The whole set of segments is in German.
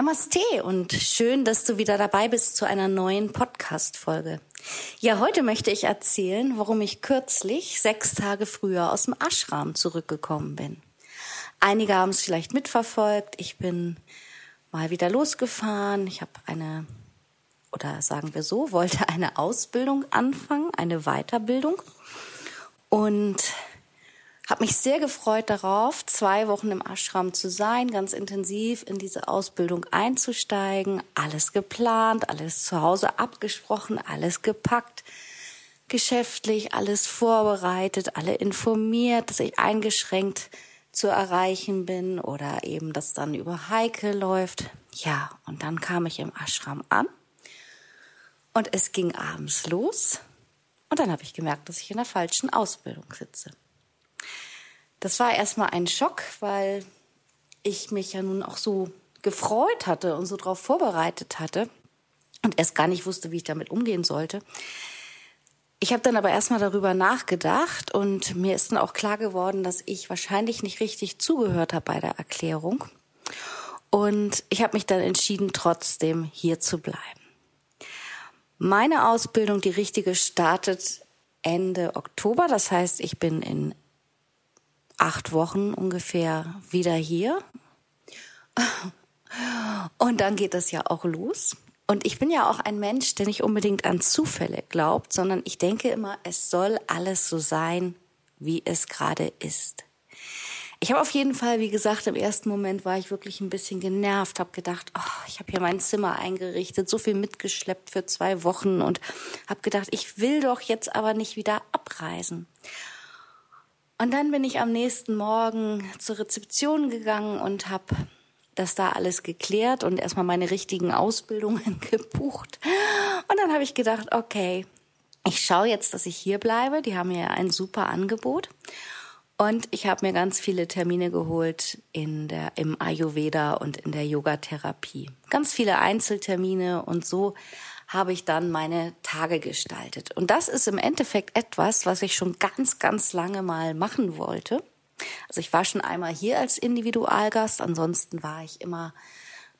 Namaste und schön, dass du wieder dabei bist zu einer neuen Podcast-Folge. Ja, heute möchte ich erzählen, warum ich kürzlich sechs Tage früher aus dem Ashram zurückgekommen bin. Einige haben es vielleicht mitverfolgt. Ich bin mal wieder losgefahren. Ich habe eine, oder sagen wir so, wollte eine Ausbildung anfangen, eine Weiterbildung. Und habe mich sehr gefreut darauf, zwei Wochen im Ashram zu sein, ganz intensiv in diese Ausbildung einzusteigen. Alles geplant, alles zu Hause abgesprochen, alles gepackt, geschäftlich, alles vorbereitet, alle informiert, dass ich eingeschränkt zu erreichen bin oder eben, dass dann über Heike läuft. Ja, und dann kam ich im Ashram an und es ging abends los. Und dann habe ich gemerkt, dass ich in der falschen Ausbildung sitze. Das war erstmal ein Schock, weil ich mich ja nun auch so gefreut hatte und so darauf vorbereitet hatte und erst gar nicht wusste, wie ich damit umgehen sollte. Ich habe dann aber erstmal darüber nachgedacht und mir ist dann auch klar geworden, dass ich wahrscheinlich nicht richtig zugehört habe bei der Erklärung. Und ich habe mich dann entschieden, trotzdem hier zu bleiben. Meine Ausbildung, die richtige, startet Ende Oktober. Das heißt, ich bin in acht Wochen ungefähr wieder hier. Und dann geht es ja auch los. Und ich bin ja auch ein Mensch, der nicht unbedingt an Zufälle glaubt, sondern ich denke immer, es soll alles so sein, wie es gerade ist. Ich habe auf jeden Fall, wie gesagt, im ersten Moment war ich wirklich ein bisschen genervt, habe gedacht, oh, ich habe hier mein Zimmer eingerichtet, so viel mitgeschleppt für zwei Wochen und habe gedacht, ich will doch jetzt aber nicht wieder abreisen. Und dann bin ich am nächsten Morgen zur Rezeption gegangen und habe das da alles geklärt und erstmal meine richtigen Ausbildungen gebucht. Und dann habe ich gedacht, okay, ich schaue jetzt, dass ich hier bleibe. Die haben mir ein super Angebot. Und ich habe mir ganz viele Termine geholt in der, im Ayurveda und in der Yogatherapie. Ganz viele Einzeltermine und so habe ich dann meine Tage gestaltet. Und das ist im Endeffekt etwas, was ich schon ganz, ganz lange mal machen wollte. Also ich war schon einmal hier als Individualgast, ansonsten war ich immer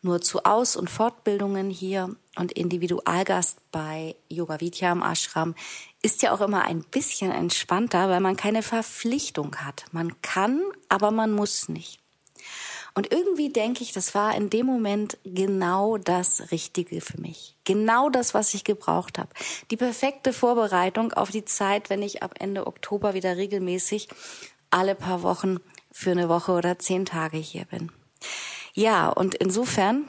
nur zu Aus- und Fortbildungen hier und Individualgast bei Yoga Vidya im Ashram ist ja auch immer ein bisschen entspannter, weil man keine Verpflichtung hat. Man kann, aber man muss nicht. Und irgendwie denke ich, das war in dem Moment genau das Richtige für mich. Genau das, was ich gebraucht habe. Die perfekte Vorbereitung auf die Zeit, wenn ich ab Ende Oktober wieder regelmäßig alle paar Wochen für eine Woche oder zehn Tage hier bin. Ja, und insofern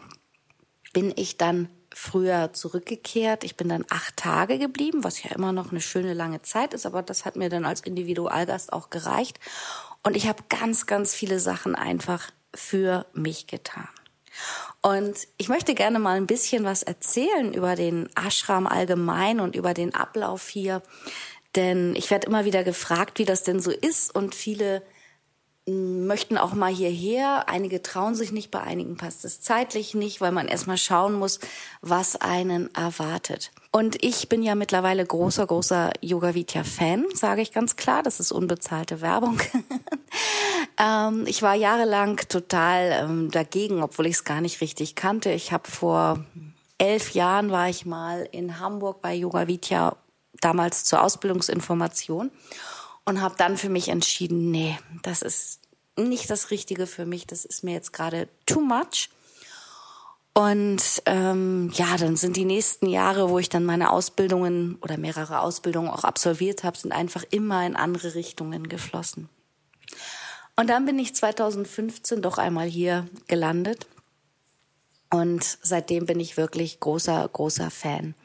bin ich dann früher zurückgekehrt. Ich bin dann acht Tage geblieben, was ja immer noch eine schöne lange Zeit ist, aber das hat mir dann als Individualgast auch gereicht. Und ich habe ganz, ganz viele Sachen einfach für mich getan. Und ich möchte gerne mal ein bisschen was erzählen über den Ashram allgemein und über den Ablauf hier. Denn ich werde immer wieder gefragt, wie das denn so ist. Und viele hm, möchten auch mal hierher. Einige trauen sich nicht, bei einigen passt es zeitlich nicht, weil man erstmal schauen muss, was einen erwartet. Und ich bin ja mittlerweile großer, großer Yoga Vidya Fan, sage ich ganz klar. Das ist unbezahlte Werbung. ähm, ich war jahrelang total ähm, dagegen, obwohl ich es gar nicht richtig kannte. Ich habe vor elf Jahren war ich mal in Hamburg bei Yoga Vidya, damals zur Ausbildungsinformation und habe dann für mich entschieden, nee, das ist nicht das Richtige für mich. Das ist mir jetzt gerade too much. Und ähm, ja, dann sind die nächsten Jahre, wo ich dann meine Ausbildungen oder mehrere Ausbildungen auch absolviert habe, sind einfach immer in andere Richtungen geflossen. Und dann bin ich 2015 doch einmal hier gelandet. Und seitdem bin ich wirklich großer, großer Fan.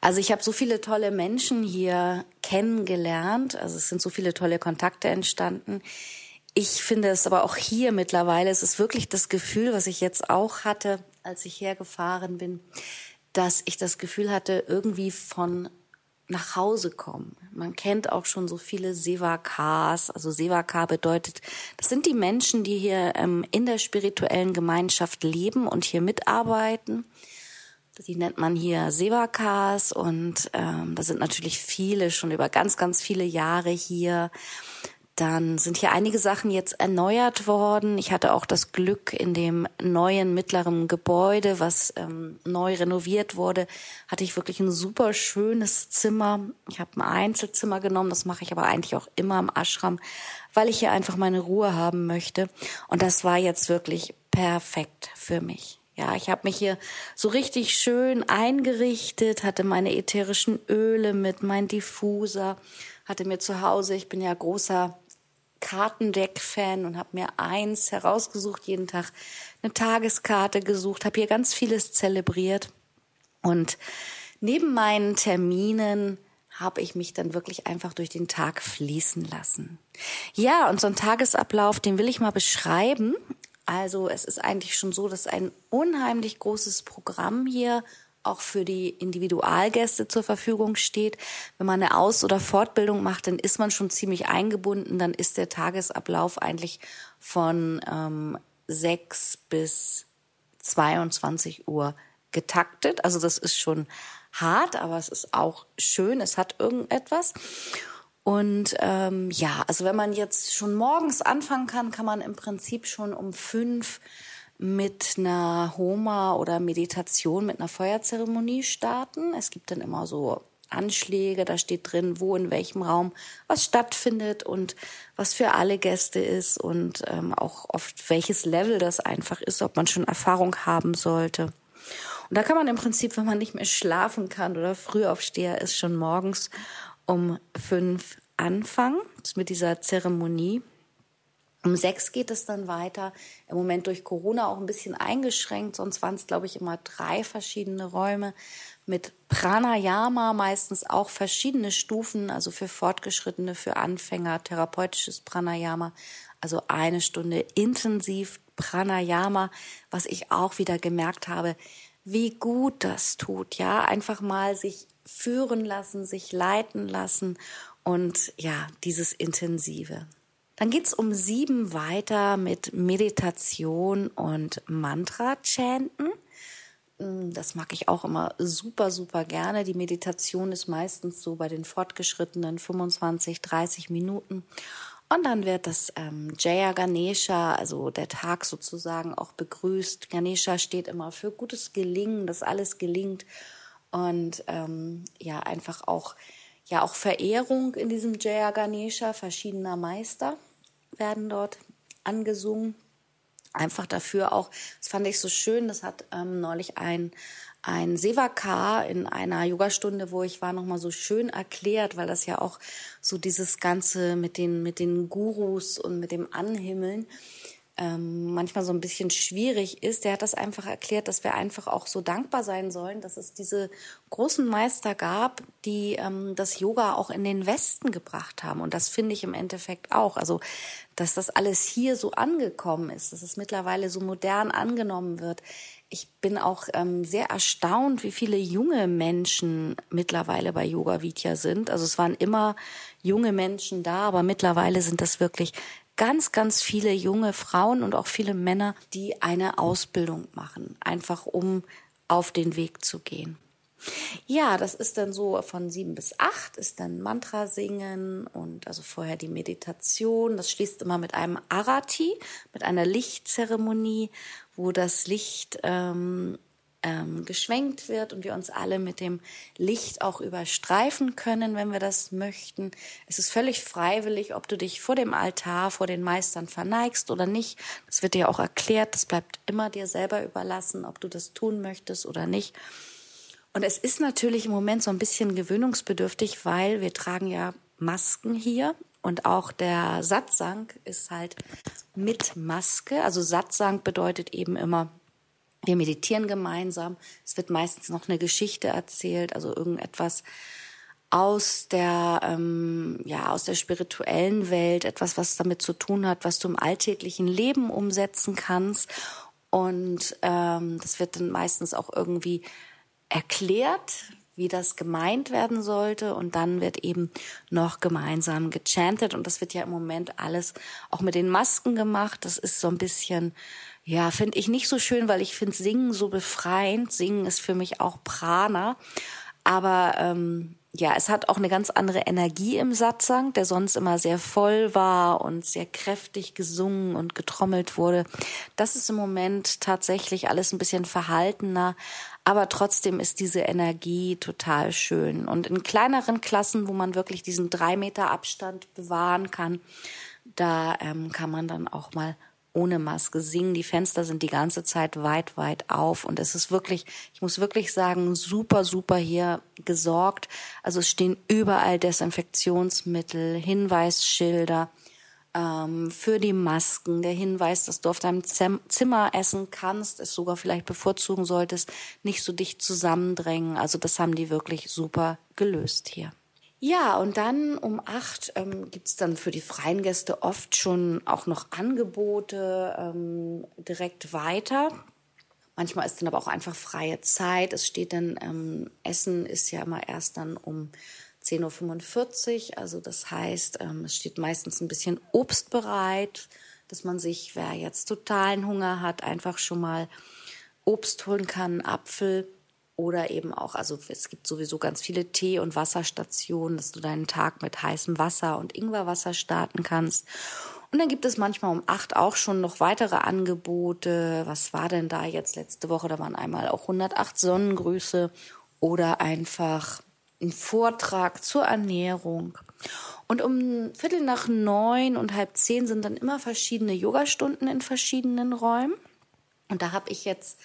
Also ich habe so viele tolle Menschen hier kennengelernt. Also es sind so viele tolle Kontakte entstanden. ich finde es aber auch hier mittlerweile, es ist wirklich das Gefühl, was ich jetzt auch hatte, als ich hergefahren bin, dass ich das Gefühl hatte, irgendwie von nach Hause kommen. Man kennt auch schon so viele Sevakars. Also Sevakar bedeutet, das sind die Menschen, die hier ähm, in der spirituellen Gemeinschaft leben und hier mitarbeiten. Die nennt man hier Sevakars und ähm, da sind natürlich viele schon über ganz, ganz viele Jahre hier. Dann sind hier einige Sachen jetzt erneuert worden. Ich hatte auch das Glück, in dem neuen mittleren Gebäude, was ähm, neu renoviert wurde, hatte ich wirklich ein super schönes Zimmer. Ich habe ein Einzelzimmer genommen, das mache ich aber eigentlich auch immer im Ashram, weil ich hier einfach meine Ruhe haben möchte. Und das war jetzt wirklich perfekt für mich. Ja, ich habe mich hier so richtig schön eingerichtet, hatte meine ätherischen Öle mit, mein Diffuser, hatte mir zu Hause, ich bin ja großer Kartendeck-Fan und habe mir eins herausgesucht, jeden Tag eine Tageskarte gesucht, habe hier ganz vieles zelebriert. Und neben meinen Terminen habe ich mich dann wirklich einfach durch den Tag fließen lassen. Ja, und so ein Tagesablauf, den will ich mal beschreiben. Also es ist eigentlich schon so, dass ein unheimlich großes Programm hier auch für die Individualgäste zur Verfügung steht. Wenn man eine Aus- oder Fortbildung macht, dann ist man schon ziemlich eingebunden. Dann ist der Tagesablauf eigentlich von ähm, 6 bis 22 Uhr getaktet. Also das ist schon hart, aber es ist auch schön. Es hat irgendetwas. Und ähm, ja, also wenn man jetzt schon morgens anfangen kann, kann man im Prinzip schon um fünf mit einer Homa oder Meditation, mit einer Feuerzeremonie starten. Es gibt dann immer so Anschläge, da steht drin, wo in welchem Raum was stattfindet und was für alle Gäste ist und ähm, auch oft welches Level das einfach ist, ob man schon Erfahrung haben sollte. Und da kann man im Prinzip, wenn man nicht mehr schlafen kann oder Frühaufsteher ist, schon morgens um fünf anfangen mit dieser Zeremonie. Um sechs geht es dann weiter. Im Moment durch Corona auch ein bisschen eingeschränkt. Sonst waren es, glaube ich, immer drei verschiedene Räume mit Pranayama, meistens auch verschiedene Stufen, also für Fortgeschrittene, für Anfänger, therapeutisches Pranayama. Also eine Stunde intensiv Pranayama, was ich auch wieder gemerkt habe, wie gut das tut. Ja, einfach mal sich führen lassen, sich leiten lassen und ja, dieses Intensive. Dann geht's um sieben weiter mit Meditation und Mantra-Chanten. Mm, das mag ich auch immer super, super gerne. Die Meditation ist meistens so bei den fortgeschrittenen 25, 30 Minuten. Und dann wird das ähm, Jaya Ganesha, also der Tag sozusagen, auch begrüßt. Ganesha steht immer für gutes Gelingen, dass alles gelingt. Und ähm, ja, einfach auch, ja, auch Verehrung in diesem Jaya Ganesha verschiedener Meister werden dort angesungen. Einfach dafür auch, das fand ich so schön, das hat ähm, neulich ein, ein Sevakar in einer Yogastunde, wo ich war, nochmal so schön erklärt, weil das ja auch so dieses Ganze mit den, mit den Gurus und mit dem Anhimmeln, ähm, manchmal so ein bisschen schwierig ist. Der hat das einfach erklärt, dass wir einfach auch so dankbar sein sollen, dass es diese großen Meister gab, die ähm, das Yoga auch in den Westen gebracht haben. Und das finde ich im Endeffekt auch. Also, dass das alles hier so angekommen ist, dass es mittlerweile so modern angenommen wird. Ich bin auch ähm, sehr erstaunt, wie viele junge Menschen mittlerweile bei Yoga Vidya sind. Also es waren immer junge Menschen da, aber mittlerweile sind das wirklich ganz, ganz viele junge Frauen und auch viele Männer, die eine Ausbildung machen, einfach um auf den Weg zu gehen. Ja, das ist dann so von sieben bis acht ist dann Mantra singen und also vorher die Meditation. Das schließt immer mit einem Arati, mit einer Lichtzeremonie, wo das Licht ähm, ähm, geschwenkt wird und wir uns alle mit dem Licht auch überstreifen können, wenn wir das möchten. Es ist völlig freiwillig, ob du dich vor dem Altar, vor den Meistern verneigst oder nicht. Das wird dir auch erklärt. Das bleibt immer dir selber überlassen, ob du das tun möchtest oder nicht. Und es ist natürlich im Moment so ein bisschen gewöhnungsbedürftig, weil wir tragen ja Masken hier und auch der Satsang ist halt mit Maske. Also Satsang bedeutet eben immer wir meditieren gemeinsam. Es wird meistens noch eine Geschichte erzählt, also irgendetwas aus der ähm, ja aus der spirituellen Welt etwas, was damit zu tun hat, was du im alltäglichen Leben umsetzen kannst. Und ähm, das wird dann meistens auch irgendwie erklärt, wie das gemeint werden sollte. Und dann wird eben noch gemeinsam gechantet. Und das wird ja im Moment alles auch mit den Masken gemacht. Das ist so ein bisschen, ja, finde ich nicht so schön, weil ich finde Singen so befreiend. Singen ist für mich auch Prana. Aber ähm, ja, es hat auch eine ganz andere Energie im Satzang, der sonst immer sehr voll war und sehr kräftig gesungen und getrommelt wurde. Das ist im Moment tatsächlich alles ein bisschen verhaltener, aber trotzdem ist diese Energie total schön. Und in kleineren Klassen, wo man wirklich diesen drei Meter Abstand bewahren kann, da ähm, kann man dann auch mal ohne Maske singen. Die Fenster sind die ganze Zeit weit, weit auf und es ist wirklich, ich muss wirklich sagen, super, super hier gesorgt. Also es stehen überall Desinfektionsmittel, Hinweisschilder ähm, für die Masken, der Hinweis, dass du auf deinem Zimmer essen kannst, es sogar vielleicht bevorzugen solltest, nicht so dicht zusammendrängen. Also das haben die wirklich super gelöst hier. Ja, und dann um acht ähm, gibt dann für die freien Gäste oft schon auch noch Angebote ähm, direkt weiter. Manchmal ist dann aber auch einfach freie Zeit. Es steht dann, ähm, Essen ist ja immer erst dann um 10.45 Uhr. Also das heißt, ähm, es steht meistens ein bisschen Obst bereit, dass man sich, wer jetzt totalen Hunger hat, einfach schon mal Obst holen kann, Apfel oder eben auch, also es gibt sowieso ganz viele Tee- und Wasserstationen, dass du deinen Tag mit heißem Wasser und Ingwerwasser starten kannst. Und dann gibt es manchmal um acht auch schon noch weitere Angebote. Was war denn da jetzt letzte Woche? Da waren einmal auch 108 Sonnengrüße oder einfach ein Vortrag zur Ernährung. Und um Viertel nach neun und halb zehn sind dann immer verschiedene Yogastunden in verschiedenen Räumen. Und da habe ich jetzt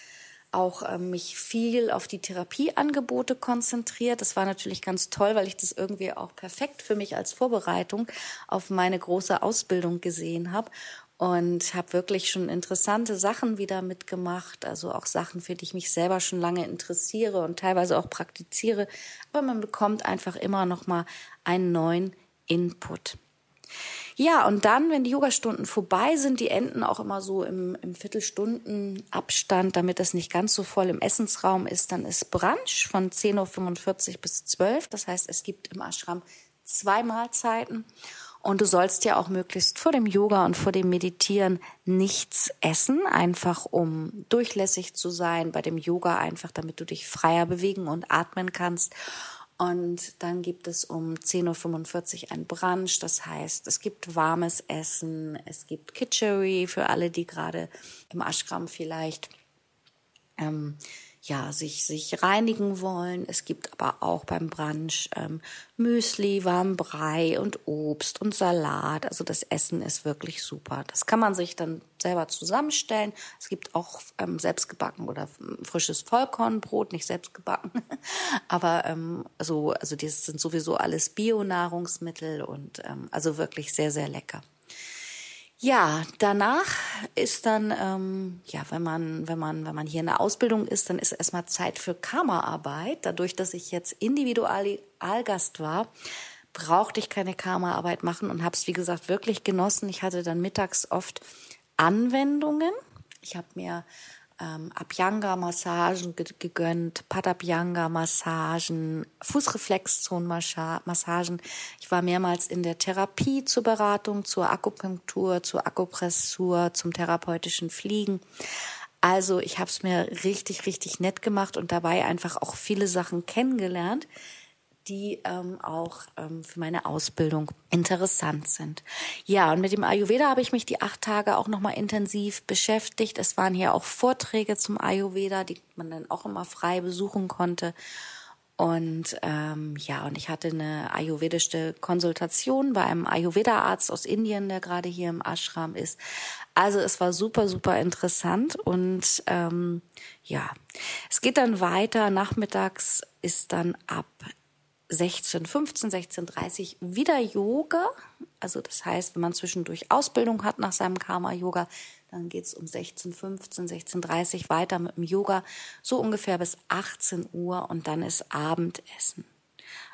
auch äh, mich viel auf die Therapieangebote konzentriert. Das war natürlich ganz toll, weil ich das irgendwie auch perfekt für mich als Vorbereitung auf meine große Ausbildung gesehen habe und habe wirklich schon interessante Sachen wieder mitgemacht, also auch Sachen, für die ich mich selber schon lange interessiere und teilweise auch praktiziere, aber man bekommt einfach immer noch mal einen neuen Input. Ja, und dann, wenn die Yogastunden vorbei sind, die enden auch immer so im, im Viertelstundenabstand, damit das nicht ganz so voll im Essensraum ist, dann ist Brunch von 10.45 Uhr bis 12 Das heißt, es gibt im Ashram zwei Mahlzeiten. Und du sollst ja auch möglichst vor dem Yoga und vor dem Meditieren nichts essen, einfach um durchlässig zu sein. Bei dem Yoga einfach, damit du dich freier bewegen und atmen kannst. Und dann gibt es um 10.45 Uhr ein Brunch. Das heißt, es gibt warmes Essen, es gibt Kitchery für alle, die gerade im Ashram vielleicht ähm, ja, sich, sich reinigen wollen. Es gibt aber auch beim Brunch ähm, Müsli, warmen Brei und Obst und Salat. Also das Essen ist wirklich super. Das kann man sich dann selber zusammenstellen. Es gibt auch ähm, selbstgebacken oder frisches Vollkornbrot, nicht selbstgebacken. aber ähm, so, also das sind sowieso alles Bio-Nahrungsmittel und ähm, also wirklich sehr, sehr lecker. Ja, danach ist dann, ähm, ja, wenn man, wenn man, wenn man hier in der Ausbildung ist, dann ist erstmal Zeit für Kammerarbeit. Dadurch, dass ich jetzt Individualgast war, brauchte ich keine Kammerarbeit machen und habe es, wie gesagt, wirklich genossen. Ich hatte dann mittags oft Anwendungen. Ich habe mir ähm, Abhyanga-Massagen gegönnt, Padabhyanga-Massagen, Fußreflexzonenmassagen. Ich war mehrmals in der Therapie zur Beratung, zur Akupunktur, zur Akupressur, zum therapeutischen Fliegen. Also ich habe es mir richtig, richtig nett gemacht und dabei einfach auch viele Sachen kennengelernt, die ähm, auch ähm, für meine Ausbildung interessant sind. Ja, und mit dem Ayurveda habe ich mich die acht Tage auch nochmal intensiv beschäftigt. Es waren hier auch Vorträge zum Ayurveda, die man dann auch immer frei besuchen konnte. Und ähm, ja, und ich hatte eine ayurvedische Konsultation bei einem Ayurveda-Arzt aus Indien, der gerade hier im Ashram ist. Also es war super, super interessant. Und ähm, ja, es geht dann weiter. Nachmittags ist dann ab 16, 15, 16, 30 wieder Yoga. Also das heißt, wenn man zwischendurch Ausbildung hat nach seinem Karma-Yoga, dann geht's um 16, 15, 16, 30 weiter mit dem Yoga, so ungefähr bis 18 Uhr und dann ist Abendessen.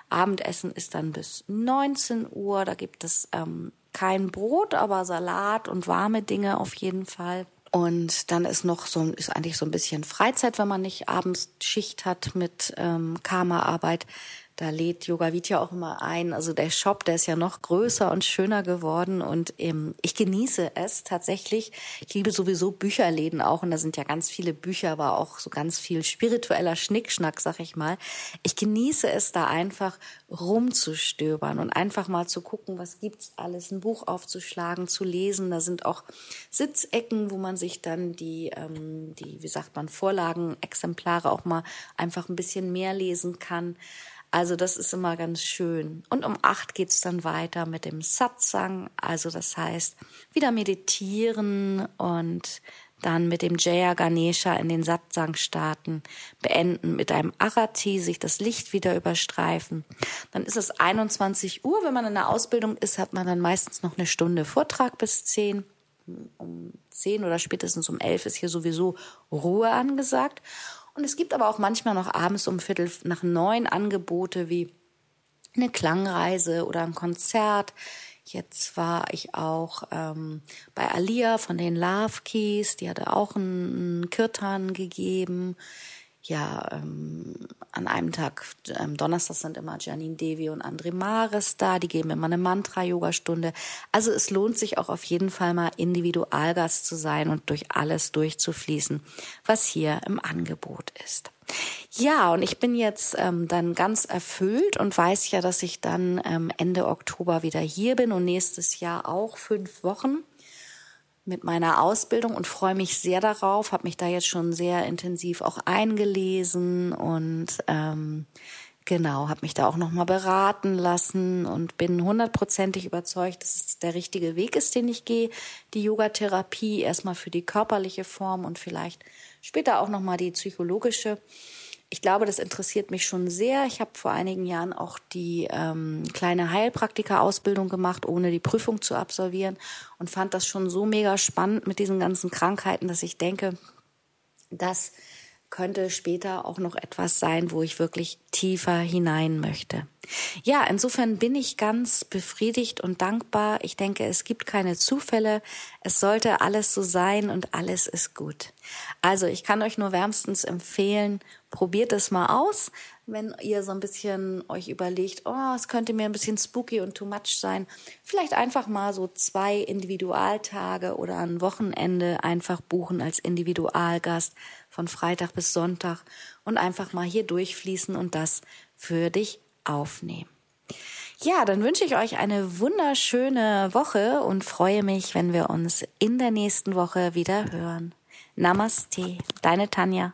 Abendessen ist dann bis 19 Uhr. Da gibt es ähm, kein Brot, aber Salat und warme Dinge auf jeden Fall. Und dann ist noch so, ist eigentlich so ein bisschen Freizeit, wenn man nicht abends Schicht hat mit ähm, Karma-Arbeit. Da lädt Yoga Vidya auch immer ein. Also der Shop, der ist ja noch größer und schöner geworden und ähm, ich genieße es tatsächlich. Ich liebe sowieso Bücherläden auch und da sind ja ganz viele Bücher, aber auch so ganz viel spiritueller Schnickschnack, sag ich mal. Ich genieße es da einfach rumzustöbern und einfach mal zu gucken, was gibt's alles, ein Buch aufzuschlagen, zu lesen. Da sind auch Sitzecken, wo man sich dann die, ähm, die, wie sagt man, Vorlagenexemplare auch mal einfach ein bisschen mehr lesen kann. Also das ist immer ganz schön. Und um acht geht's dann weiter mit dem Satsang. Also das heißt, wieder meditieren und dann mit dem Jaya Ganesha in den Satsang starten, beenden mit einem Arati, sich das Licht wieder überstreifen. Dann ist es 21 Uhr. Wenn man in der Ausbildung ist, hat man dann meistens noch eine Stunde Vortrag bis 10. Um 10 oder spätestens um 11 ist hier sowieso Ruhe angesagt. Und es gibt aber auch manchmal noch abends um Viertel nach neun Angebote wie eine Klangreise oder ein Konzert. Jetzt war ich auch ähm, bei Alia von den Love Keys, die hatte auch einen Kirtan gegeben ja, ähm, an einem Tag, ähm, Donnerstag sind immer Janine Devi und André Mares da, die geben immer eine Mantra-Yoga-Stunde. Also es lohnt sich auch auf jeden Fall mal Individualgast zu sein und durch alles durchzufließen, was hier im Angebot ist. Ja, und ich bin jetzt ähm, dann ganz erfüllt und weiß ja, dass ich dann ähm, Ende Oktober wieder hier bin und nächstes Jahr auch fünf Wochen mit meiner Ausbildung und freue mich sehr darauf, habe mich da jetzt schon sehr intensiv auch eingelesen und ähm, genau, habe mich da auch nochmal beraten lassen und bin hundertprozentig überzeugt, dass es der richtige Weg ist, den ich gehe. Die Yogatherapie erstmal für die körperliche Form und vielleicht später auch nochmal die psychologische ich glaube, das interessiert mich schon sehr. Ich habe vor einigen Jahren auch die ähm, kleine Heilpraktika-Ausbildung gemacht, ohne die Prüfung zu absolvieren und fand das schon so mega spannend mit diesen ganzen Krankheiten, dass ich denke, dass könnte später auch noch etwas sein, wo ich wirklich tiefer hinein möchte. Ja, insofern bin ich ganz befriedigt und dankbar. Ich denke, es gibt keine Zufälle. Es sollte alles so sein und alles ist gut. Also ich kann euch nur wärmstens empfehlen, probiert es mal aus. Wenn ihr so ein bisschen euch überlegt, oh, es könnte mir ein bisschen spooky und too much sein, vielleicht einfach mal so zwei Individualtage oder ein Wochenende einfach buchen als Individualgast von Freitag bis Sonntag und einfach mal hier durchfließen und das für dich aufnehmen. Ja, dann wünsche ich euch eine wunderschöne Woche und freue mich, wenn wir uns in der nächsten Woche wieder hören. Namaste, deine Tanja.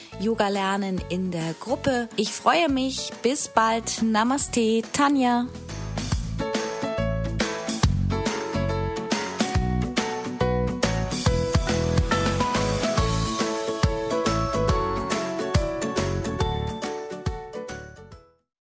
Yoga lernen in der Gruppe. Ich freue mich. Bis bald. Namaste, Tanja.